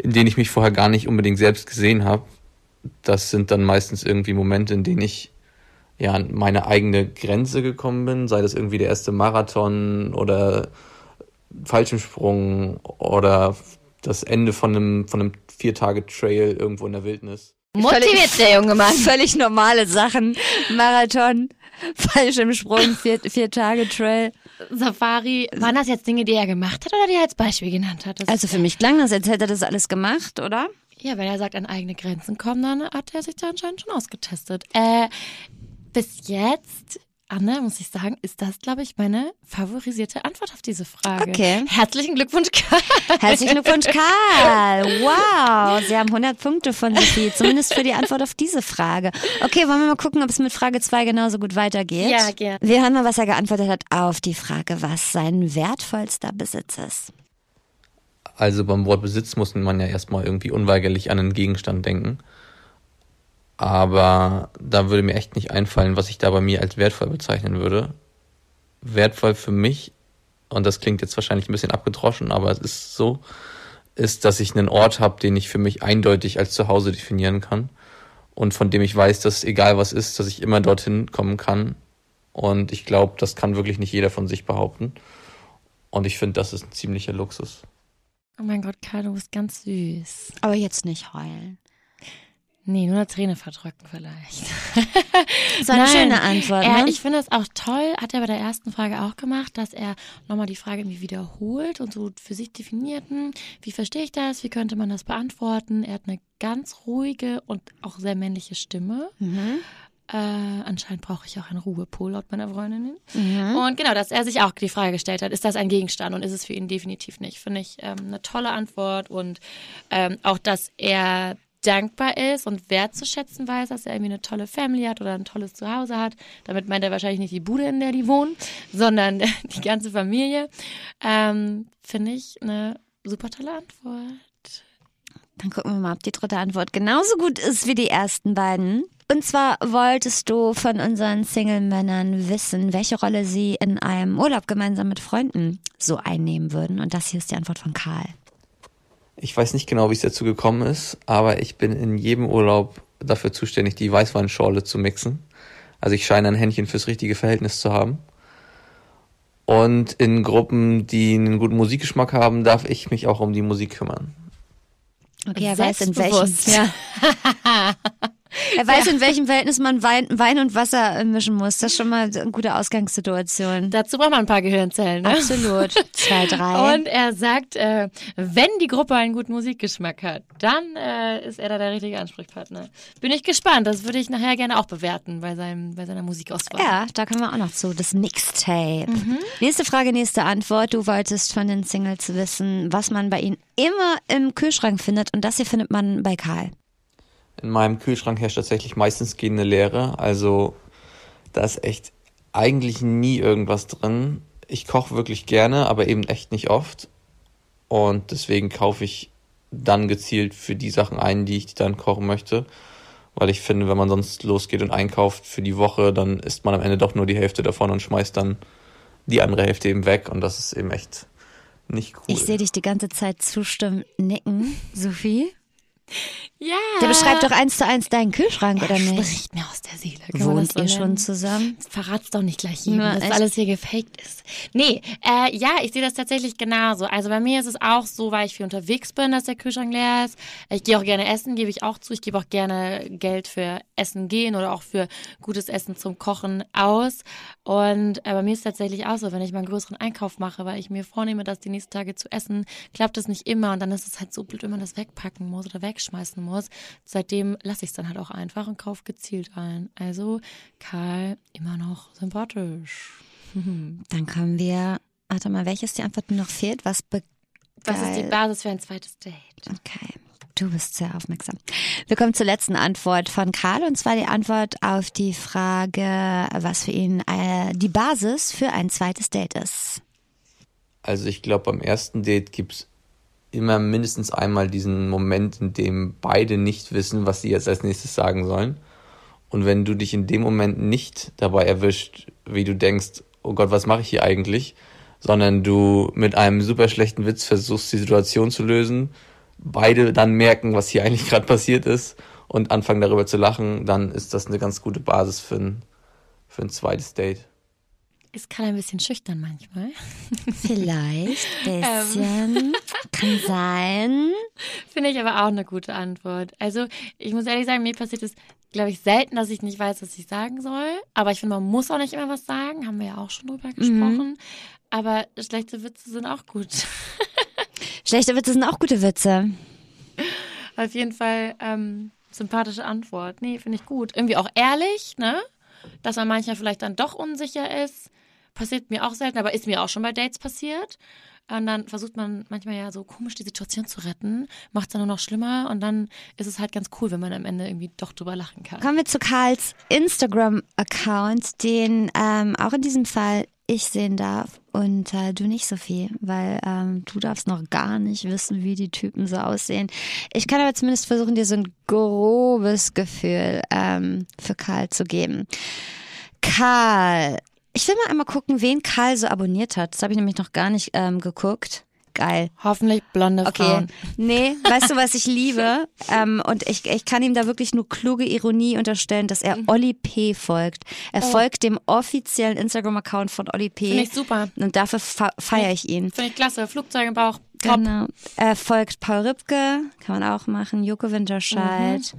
in denen ich mich vorher gar nicht unbedingt selbst gesehen habe. Das sind dann meistens irgendwie Momente, in denen ich ja an meine eigene Grenze gekommen bin, sei das irgendwie der erste Marathon oder Fallschirmsprung oder das Ende von einem, von einem Vier-Tage-Trail irgendwo in der Wildnis. Motiviert der junge Mann. Völlig normale Sachen. Marathon, Fallschirmsprung, vier, vier Tage Trail. Safari, waren das jetzt Dinge, die er gemacht hat oder die er als Beispiel genannt hat? Das Also für mich klang das, als hätte er das alles gemacht, oder? Ja, wenn er sagt, an eigene Grenzen kommen, dann hat er sich da anscheinend schon ausgetestet. Äh, bis jetzt, Anne, muss ich sagen, ist das, glaube ich, meine favorisierte Antwort auf diese Frage. Okay. Herzlichen Glückwunsch, Karl. Herzlichen Glückwunsch, Karl. Wow, Sie haben 100 Punkte von Sophie, zumindest für die Antwort auf diese Frage. Okay, wollen wir mal gucken, ob es mit Frage 2 genauso gut weitergeht? Ja, gern. Wir hören mal, was er geantwortet hat auf die Frage, was sein wertvollster Besitz ist. Also beim Wort Besitz muss man ja erstmal irgendwie unweigerlich an einen Gegenstand denken. Aber da würde mir echt nicht einfallen, was ich da bei mir als wertvoll bezeichnen würde. Wertvoll für mich, und das klingt jetzt wahrscheinlich ein bisschen abgedroschen, aber es ist so, ist, dass ich einen Ort habe, den ich für mich eindeutig als Zuhause definieren kann. Und von dem ich weiß, dass egal was ist, dass ich immer dorthin kommen kann. Und ich glaube, das kann wirklich nicht jeder von sich behaupten. Und ich finde, das ist ein ziemlicher Luxus. Oh mein Gott, Karl, du bist ganz süß. Aber jetzt nicht heulen. Nee, nur eine Träne verdrücken vielleicht. Das war eine Nein. schöne Antwort, Er, ne? ich finde es auch toll, hat er bei der ersten Frage auch gemacht, dass er nochmal die Frage irgendwie wiederholt und so für sich definiert, hm, wie verstehe ich das, wie könnte man das beantworten. Er hat eine ganz ruhige und auch sehr männliche Stimme. Mhm. Äh, anscheinend brauche ich auch einen Ruhepol laut meiner Freundin. Mhm. Und genau, dass er sich auch die Frage gestellt hat, ist das ein Gegenstand und ist es für ihn definitiv nicht. Finde ich ähm, eine tolle Antwort und ähm, auch, dass er dankbar ist und wertzuschätzen weiß, dass er irgendwie eine tolle Family hat oder ein tolles Zuhause hat. Damit meint er wahrscheinlich nicht die Bude, in der die wohnen, sondern die ganze Familie. Ähm, Finde ich eine super tolle Antwort. Dann gucken wir mal, ob die dritte Antwort genauso gut ist wie die ersten beiden. Und zwar wolltest du von unseren Single-Männern wissen, welche Rolle sie in einem Urlaub gemeinsam mit Freunden so einnehmen würden. Und das hier ist die Antwort von Karl. Ich weiß nicht genau, wie es dazu gekommen ist, aber ich bin in jedem Urlaub dafür zuständig, die Weißweinschorle zu mixen. Also ich scheine ein Händchen fürs richtige Verhältnis zu haben. Und in Gruppen, die einen guten Musikgeschmack haben, darf ich mich auch um die Musik kümmern. Okay, er weiß, in Selbstbewusst. ja. er weiß, in welchem Verhältnis man Wein, Wein und Wasser äh, mischen muss. Das ist schon mal eine gute Ausgangssituation. Dazu braucht man ein paar Gehirnzellen. Ne? Absolut. Zwei, drei. Und er sagt, äh, wenn die Gruppe einen guten Musikgeschmack hat, dann äh, ist er da der richtige Ansprechpartner. Bin ich gespannt. Das würde ich nachher gerne auch bewerten bei, seinem, bei seiner Musikauswahl. Ja, da kommen wir auch noch zu. Das Mixtape. Nächste Frage, nächste Antwort. Du wolltest von den Singles wissen, was man bei ihnen immer im Kühlschrank findet. Und das hier findet man bei Karl. In meinem Kühlschrank herrscht tatsächlich meistens gehende Leere. Also da ist echt eigentlich nie irgendwas drin. Ich koche wirklich gerne, aber eben echt nicht oft. Und deswegen kaufe ich dann gezielt für die Sachen ein, die ich dann kochen möchte. Weil ich finde, wenn man sonst losgeht und einkauft für die Woche, dann isst man am Ende doch nur die Hälfte davon und schmeißt dann die andere Hälfte eben weg. Und das ist eben echt nicht cool. Ich sehe dich die ganze Zeit zustimmen, nicken. Sophie? Ja. Der beschreibt doch eins zu eins deinen Kühlschrank, oder nicht? Spricht mir aus der Seele. Kann Wohnt das so ihr schon nennen? zusammen? Verrat's doch nicht gleich jedem, Ja, dass echt? alles hier gefaked ist. Nee, äh, ja, ich sehe das tatsächlich genauso. Also bei mir ist es auch so, weil ich viel unterwegs bin, dass der Kühlschrank leer ist. Ich gehe auch gerne essen, gebe ich auch zu. Ich gebe auch gerne Geld für Essen gehen oder auch für gutes Essen zum Kochen aus. Und äh, bei mir ist es tatsächlich auch so, wenn ich mal einen größeren Einkauf mache, weil ich mir vornehme, das die nächsten Tage zu essen, klappt das nicht immer. Und dann ist es halt so blöd, wenn man das wegpacken muss oder wegschmeißen muss. Seitdem lasse ich es dann halt auch einfach und kaufe gezielt ein. Also Karl immer noch sympathisch. Dann kommen wir. Warte mal, welches die Antwort noch fehlt? Was Was ist die. Basis für ein zweites Date? Okay. Du bist sehr aufmerksam. Wir kommen zur letzten Antwort von Karl und zwar die Antwort auf die Frage, was für ihn äh, die Basis für ein zweites Date ist. Also ich glaube, beim ersten Date gibt's immer mindestens einmal diesen Moment, in dem beide nicht wissen, was sie jetzt als nächstes sagen sollen. Und wenn du dich in dem Moment nicht dabei erwischt, wie du denkst, oh Gott, was mache ich hier eigentlich, sondern du mit einem super schlechten Witz versuchst, die Situation zu lösen, beide dann merken, was hier eigentlich gerade passiert ist und anfangen darüber zu lachen, dann ist das eine ganz gute Basis für ein, für ein zweites Date. Ist Karl ein bisschen schüchtern manchmal. Vielleicht Ähm. bisschen. Kann sein. Finde ich aber auch eine gute Antwort. Also, ich muss ehrlich sagen, mir passiert es, glaube ich, selten, dass ich nicht weiß, was ich sagen soll. Aber ich finde, man muss auch nicht immer was sagen. Haben wir ja auch schon drüber gesprochen. Aber schlechte Witze sind auch gut. Schlechte Witze sind auch gute Witze. Auf jeden Fall ähm, sympathische Antwort. Nee, finde ich gut. Irgendwie auch ehrlich, ne? Dass man manchmal vielleicht dann doch unsicher ist. Passiert mir auch selten, aber ist mir auch schon bei Dates passiert. Und dann versucht man manchmal ja so komisch die Situation zu retten, macht es dann nur noch schlimmer und dann ist es halt ganz cool, wenn man am Ende irgendwie doch drüber lachen kann. Kommen wir zu Karls Instagram-Account, den ähm, auch in diesem Fall ich sehen darf und äh, du nicht, Sophie, weil ähm, du darfst noch gar nicht wissen, wie die Typen so aussehen. Ich kann aber zumindest versuchen, dir so ein grobes Gefühl ähm, für Karl zu geben. Karl, ich will mal einmal gucken, wen Karl so abonniert hat. Das habe ich nämlich noch gar nicht ähm, geguckt. Geil. Hoffentlich blonde Okay. Frauen. Nee, weißt du, was ich liebe? ähm, und ich, ich kann ihm da wirklich nur kluge Ironie unterstellen, dass er Olli P. folgt. Er folgt dem offiziellen Instagram-Account von Olli P. Finde ich super. Und dafür fe- feiere ich ihn. Finde ich klasse. Flugzeug im Bauch. Top. Genau. Er folgt Paul Ripke, kann man auch machen. Joko Winterscheid.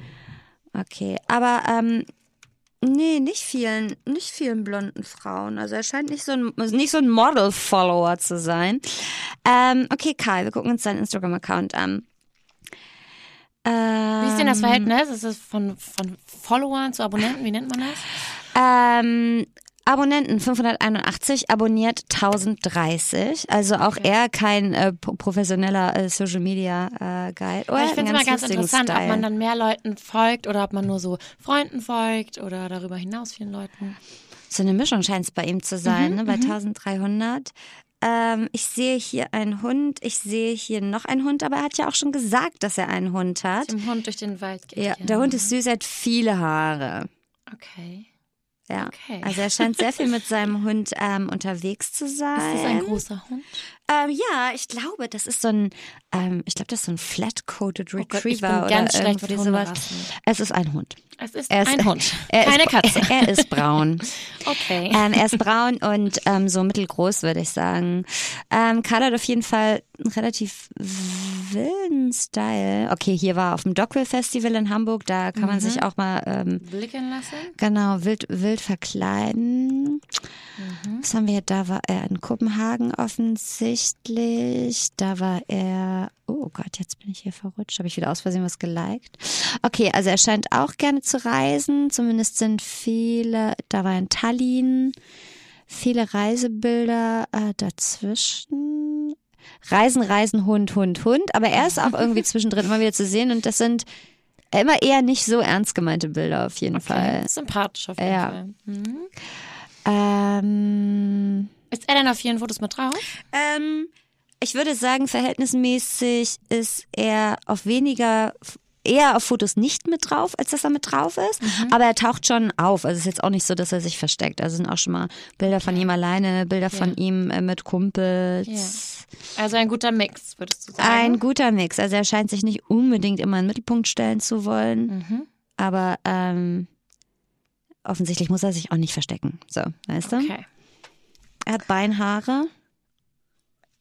Okay, aber ähm, nee, nicht vielen, nicht vielen blonden Frauen. Also er scheint nicht so ein, nicht so ein Model-Follower zu sein. Ähm, okay, Kai, wir gucken uns seinen Instagram-Account an. Wie ist denn das Verhältnis? Ist es von, von Followern zu Abonnenten? Wie nennt man das? Ähm, Abonnenten 581, abonniert 1030. Also auch er kein äh, pro- professioneller äh, Social Media äh, Guide. Oh, ich finde es immer ganz interessant, ob Style. man dann mehr Leuten folgt oder ob man nur so Freunden folgt oder darüber hinaus vielen Leuten. So eine Mischung scheint es bei ihm zu sein, ne? bei 1300. Ähm, ich sehe hier einen Hund, ich sehe hier noch einen Hund, aber er hat ja auch schon gesagt, dass er einen Hund hat. Dem Hund durch den Wald geht. Ja, der Hund ist süß, er hat viele Haare. Okay. Ja. Okay. Also er scheint sehr viel mit seinem Hund ähm, unterwegs zu sein. Ist das ein großer Hund? Ähm, ja, ich glaube, das ist so ein, ähm, ich glaube, das ist so ein Flat-Coated Oh Gott, Retriever ich bin oder irgendwie sowas. Es ist ein Hund. Es ist ist ein Hund. Er Keine ist, Katze. Er, ist braun. Okay. ähm, er ist braun und ähm, so mittelgroß, würde ich sagen. Ähm, Karl hat auf jeden Fall einen relativ wilden Style. Okay, hier war er auf dem Dockville Festival in Hamburg. Da kann man Mhm. sich auch mal ähm, Blicken lassen. Genau, wild, wild verkleiden. Was haben wir hier? Da war er in Kopenhagen offensichtlich. Da war er. Oh Gott, jetzt bin ich hier verrutscht. Habe ich wieder aus Versehen was geliked? Okay, also er scheint auch gerne zu reisen. Zumindest sind viele. Da war er in Tallinn. Viele Reisebilder äh, dazwischen. Reisen, Reisen, Hund, Hund, Hund. Aber er ist auch irgendwie zwischendrin immer wieder zu sehen und das sind immer eher nicht so ernst gemeinte Bilder auf jeden Fall. Sympathisch auf jeden Ja. Fall. Mhm. Ähm, Ist er denn auf vielen Fotos mit drauf? ähm, ich würde sagen, verhältnismäßig ist er auf weniger, eher auf Fotos nicht mit drauf, als dass er mit drauf ist. Aber er taucht schon auf. Also es ist jetzt auch nicht so, dass er sich versteckt. Also sind auch schon mal Bilder von ihm alleine, Bilder von ihm äh, mit Kumpels. Also ein guter Mix, würdest du sagen? Ein guter Mix. Also er scheint sich nicht unbedingt immer in den Mittelpunkt stellen zu wollen. Mhm. Aber ähm, offensichtlich muss er sich auch nicht verstecken. So, weißt du? Okay. Er hat Beinhaare.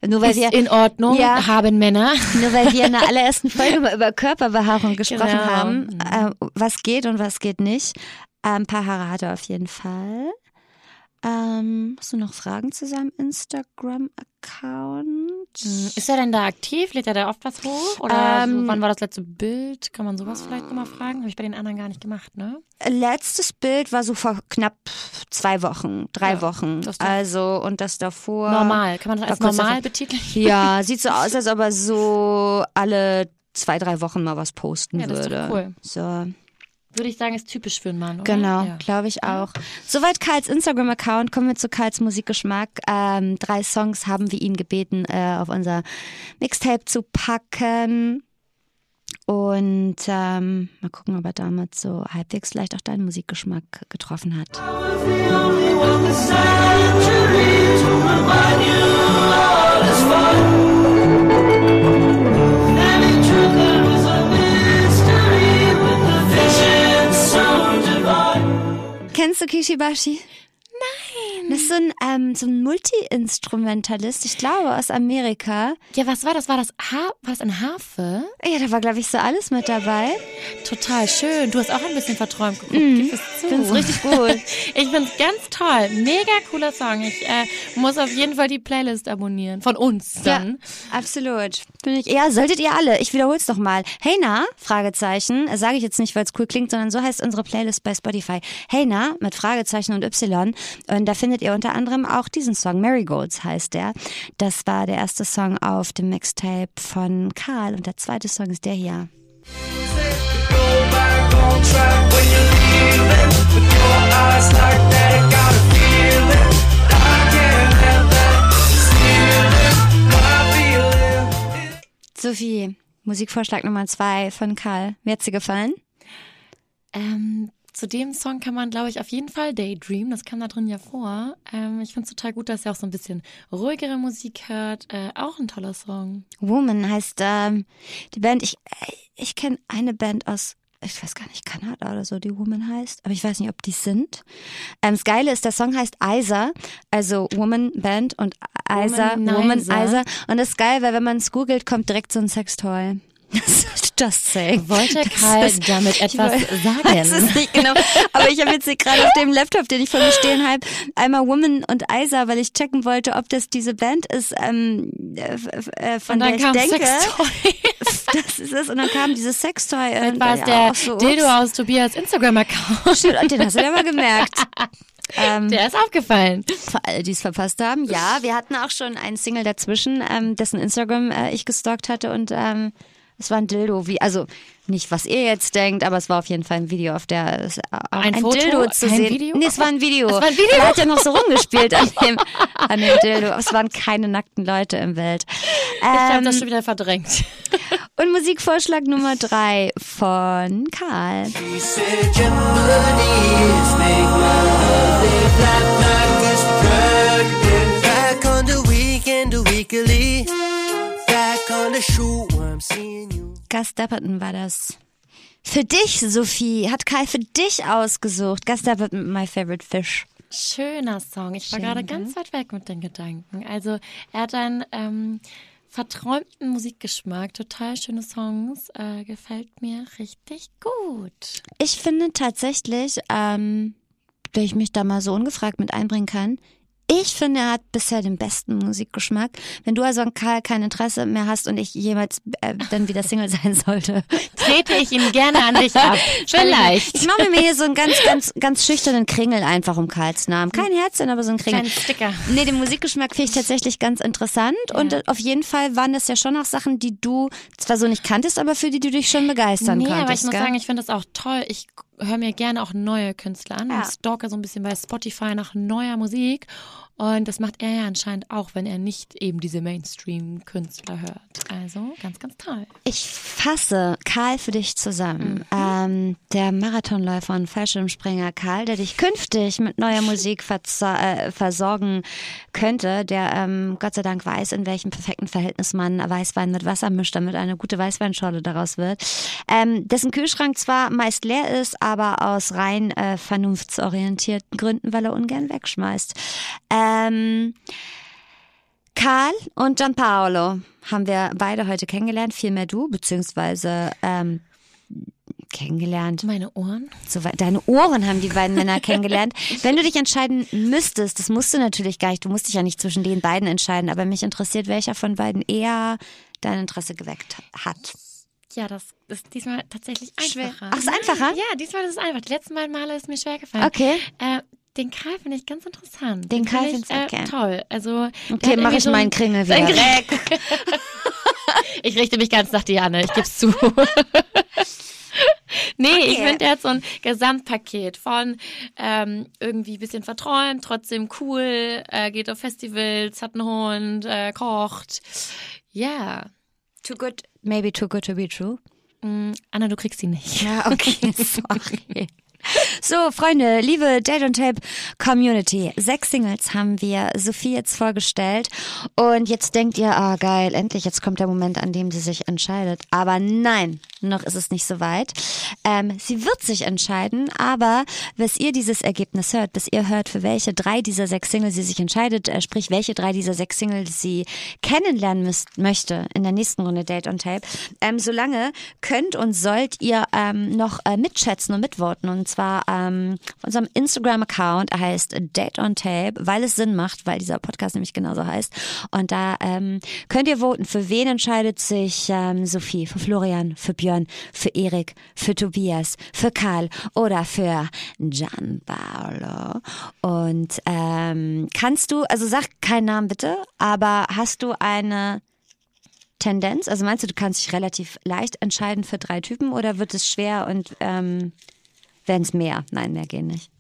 Nur weil Ist wir in Ordnung, Ja. haben Männer. nur weil wir in der allerersten Folge mal über Körperbehaarung gesprochen Genau. haben, äh, was geht und was geht nicht. Äh, ein paar Haare hat er auf jeden Fall. Ähm, hast du noch Fragen zu seinem Instagram-Account? Ist er denn da aktiv? Lädt er da oft was hoch? Oder Ähm, wann war das letzte Bild? Kann man sowas vielleicht nochmal fragen? Habe ich bei den anderen gar nicht gemacht, ne? Letztes Bild war so vor knapp zwei Wochen, drei Ja, Wochen. Also, und das davor. Normal. Kann man das als normal davor. betiteln? Ja, sieht so aus, als ob er so alle zwei, drei Wochen mal was posten Ja, das ist doch würde. cool. So, Würde ich sagen, ist typisch für einen Mann, oder? genau, Ja. glaube ich auch. Soweit Karls Instagram-Account. Kommen wir zu Karls Musikgeschmack. Ähm, drei Songs haben wir ihn gebeten, äh, auf unser Mixtape zu packen. Und ähm, mal gucken, ob er damit so halbwegs vielleicht auch deinen Musikgeschmack getroffen hat. Kennst du Kishibashi? Nein. Das ist so ein, ähm, so ein Multi-Instrumentalist, ich glaube, aus Amerika. Ja, was war das? War das, ha war das ein Harfe? Ja, da war, glaube ich, so alles mit dabei. Total schön. Du hast auch ein bisschen verträumt geguckt. Gib es zu. Ich find's richtig gut. Ich find's ganz toll. Mega cooler Song. Ich äh, muss auf jeden Fall die Playlist abonnieren. Von uns dann. Ja, absolut. Finde ich. Ja, solltet ihr alle. Ich wiederhol's noch mal. Hey na, Fragezeichen. Sage ich jetzt nicht, weil es cool klingt, sondern so heißt unsere Playlist bei Spotify. Hey na, mit Fragezeichen und Y. Und da findet ihr unter anderem auch diesen Song. Marigolds heißt der. Das war der erste Song auf dem Mixtape von Karl. Und der zweite Song ist der hier. Sophie, Musikvorschlag Nummer zwei von Karl. Mir hat sie gefallen? Ähm, zu dem Song kann man, glaube ich, auf jeden Fall Daydream. Das kam da drin ja vor. Ähm, ich finde es total gut, dass er auch so ein bisschen ruhigere Musik hört. Äh, auch ein toller Song. Woman heißt ähm, die Band. Ich, ich kenne eine Band aus, ich weiß gar nicht, Kanada oder so, die Woman heißt. Aber ich weiß nicht, ob die sind. Ähm, das Geile ist, der Song heißt Isa, also Woman Band und Isa, Woman Womanizer. Isa. Und das ist geil, weil wenn man es googelt, kommt direkt so ein Sextoy. Just saying. Wollte Karl ist- damit ich etwas woll- sagen? Weiß es nicht genau. Aber ich habe jetzt hier gerade auf dem Laptop, den ich vor mir stehen habe, einmal Woman und Isa, weil ich checken wollte, ob das diese Band ist, ähm, äh, äh, von Und dann der kam ich denke. Sextoy. Das ist es. Und dann kam dieses Sextoy. Und, war es der so, Dildo aus Tobias Instagram-Account. Stimmt, und den hast du ja mal gemerkt. Ähm, Der ist aufgefallen. für alle, die es verpasst haben. Ja, wir hatten auch schon einen Single dazwischen, ähm, dessen Instagram äh, ich gestalkt hatte und ähm, es war ein Dildo, wie, also nicht, was ihr jetzt denkt, aber es war auf jeden Fall ein Video, auf der es, äh, Ein ein, Foto? Dildo zu Ein sehen. Video? Nee, es war ein Video. Es war ein Video? Er hat ja noch so rumgespielt an dem, an dem Dildo. Es waren keine nackten Leute im Welt. Ich habe Ähm, das schon wieder verdrängt. und Musikvorschlag Nummer drei von Karl. He said your money is make love live like this drug Back on the weekend, the weekly. Back on the shoot Gus Dapperton war das. Für dich, Sophie, hat Karl für dich ausgesucht. Gus Dapperton, My Favorite Fish. Schöner Song. Ich war Schön, gerade gell? ganz weit weg mit den Gedanken. Also er hat einen ähm, verträumten Musikgeschmack, total schöne Songs, äh, gefällt mir richtig gut. Ich finde tatsächlich, ähm, wenn ich mich da mal so ungefragt mit einbringen kann, ich finde, er hat bisher den besten Musikgeschmack. Wenn du also an Karl kein Interesse mehr hast und ich jemals äh, dann wieder Single sein sollte. Trete ich ihn gerne an dich ab. Vielleicht. Ich mache mir hier so einen ganz, ganz, ganz schüchternen Kringel einfach um Karls Namen. Kein Herzchen, aber so ein Kringel. Kleinen Sticker. Nee, den Musikgeschmack finde ich tatsächlich ganz interessant. Und äh, auf jeden Fall waren das ja schon auch Sachen, die du zwar so nicht kanntest, aber für die du dich schon begeistern Nee, konntest. aber ich muss gell? sagen, ich finde das auch toll. Ich höre mir gerne auch neue Künstler an Ja. und stalke so ein bisschen bei Spotify nach neuer Musik. Und das macht er ja anscheinend auch, wenn er nicht eben diese Mainstream-Künstler hört. Also ganz, ganz toll. Ich fasse Karl für dich zusammen. Ähm, der Marathonläufer und Fallschirmspringer Karl, der dich künftig mit neuer Musik äh, versorgen könnte, der ähm, Gott sei Dank weiß, in welchem perfekten Verhältnis man Weißwein mit Wasser mischt, damit eine gute Weißweinschorle daraus wird. Ähm, dessen Kühlschrank zwar meist leer ist, aber aus rein äh, vernunftsorientierten Gründen, weil er ungern wegschmeißt. Ähm, Karl und Gianpaolo haben wir beide heute kennengelernt, vielmehr du, beziehungsweise ähm, kennengelernt. Meine Ohren? Soweit- Deine Ohren haben die beiden Männer kennengelernt. Wenn du dich entscheiden müsstest, das musst du natürlich gar nicht, du musst dich ja nicht zwischen den beiden entscheiden, aber mich interessiert, welcher von beiden eher dein Interesse geweckt hat. Ja, das ist diesmal tatsächlich Schwer. einfacher. Ach, ist einfacher? Ja, diesmal ist es einfach. Die letzten beiden Male ist mir schwer gefallen. Okay. Äh, den Karl finde ich ganz interessant. Den Karl finde ich du okay. Toll. Also, Okay, hat mach irgendwie ich so meinen ein- Kringel wieder weg. Ich richte mich ganz nach Diane, ich geb's zu. Nee, ich Okay. finde, der hat so ein Gesamtpaket von ähm, irgendwie ein bisschen verträumt, trotzdem cool, äh, geht auf Festivals, hat einen Hund, äh, kocht. Ja. Too good, maybe too good to be true. Mm, Anna, du kriegst ihn nicht. Ja, okay, sorry. So, Freunde, liebe Date on Tape Community. Sechs Singles haben wir Sophie jetzt vorgestellt. Und jetzt denkt ihr, ah, geil, endlich, jetzt kommt der Moment, an dem sie sich entscheidet. Aber nein, noch ist es nicht so weit. Ähm, sie wird sich entscheiden, aber bis ihr dieses Ergebnis hört, bis ihr hört, für welche drei dieser sechs Singles sie sich entscheidet, äh, sprich, welche drei dieser sechs Singles sie kennenlernen müsst, möchte in der nächsten Runde Date on Tape, ähm, solange könnt und sollt ihr ähm, noch äh, mitschätzen und mitvoten. Und zwar ähm, auf unserem Instagram-Account heißt Date on Tape, weil es Sinn macht, weil dieser Podcast nämlich genauso heißt. Und da ähm, könnt ihr voten, für wen entscheidet sich ähm, Sophie, für Florian, für Björn, für Erik, für Tobias, für Karl oder für Gianpaolo. Und ähm, kannst du, also sag keinen Namen bitte, aber hast du eine Tendenz? Also meinst du, du kannst dich relativ leicht entscheiden für drei Typen oder wird es schwer und ähm, werden es mehr? Nein, mehr gehen nicht.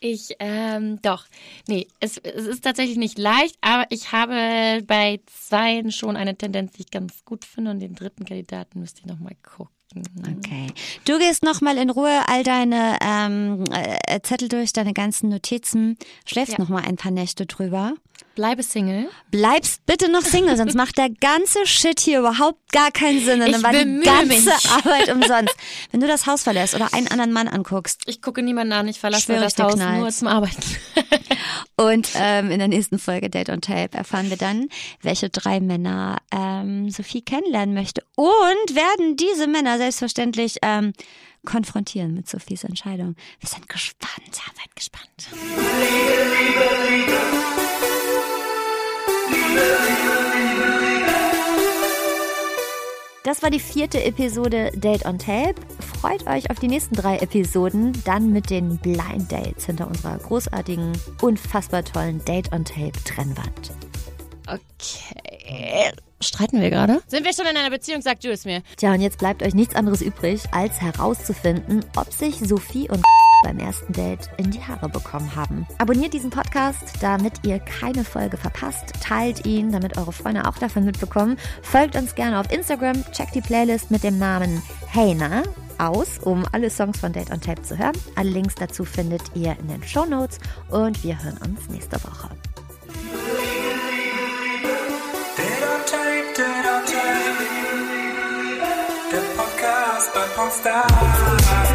Ich, ähm, doch. Nee, es, es ist tatsächlich nicht leicht, aber ich habe bei zweien schon eine Tendenz, die ich ganz gut finde und den dritten Kandidaten müsste ich nochmal gucken. Okay. Du gehst nochmal in Ruhe all deine ähm, äh, Zettel durch, deine ganzen Notizen, schläfst Ja. noch mal ein paar Nächte drüber. Bleibe Single. Bleibst bitte noch Single, sonst macht der ganze Shit hier überhaupt gar keinen Sinn. Und Ich dann war die bemühe ganze mich. Arbeit umsonst. Wenn du das Haus verlässt oder einen anderen Mann anguckst, Ich gucke niemanden an, ich verlasse ich das Haus knallt's. nur zum Arbeiten. Und ähm, in der nächsten Folge Date on Tape erfahren wir dann, welche drei Männer ähm, Sophie kennenlernen möchte. Und werden diese Männer selbstverständlich ähm, konfrontieren mit Sophies Entscheidung. Wir sind gespannt, ja, seid gespannt. Das war die vierte Episode Date on Tape. Freut euch auf die nächsten drei Episoden, dann mit den Blind Dates hinter unserer großartigen, unfassbar tollen Date on Tape Trennwand. Okay. Streiten wir gerade? Sind wir schon in einer Beziehung? Sag du es mir. Tja, und jetzt bleibt euch nichts anderes übrig, als herauszufinden, ob sich Sophie und beim ersten Date in die Haare bekommen haben. Abonniert diesen Podcast, damit ihr keine Folge verpasst. Teilt ihn, damit eure Freunde auch davon mitbekommen. Folgt uns gerne auf Instagram, checkt die Playlist mit dem Namen Heyna aus, um alle Songs von Date on Tape zu hören. Alle Links dazu findet ihr in den Show Notes und wir hören uns nächste Woche. constar.